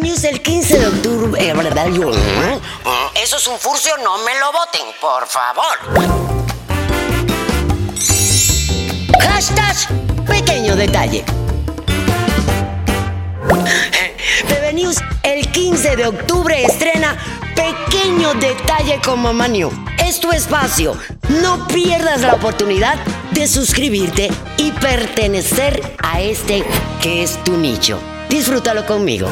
News el 15 de octubre, ¿verdad? Yo. ¿eh? Eso es un furcio, no me lo voten, por favor. Hashtag pequeño detalle. TV News el 15 de octubre estrena Pequeño Detalle con Mamá New. Es tu espacio. No pierdas la oportunidad de suscribirte y pertenecer a este que es tu nicho. Disfrútalo conmigo.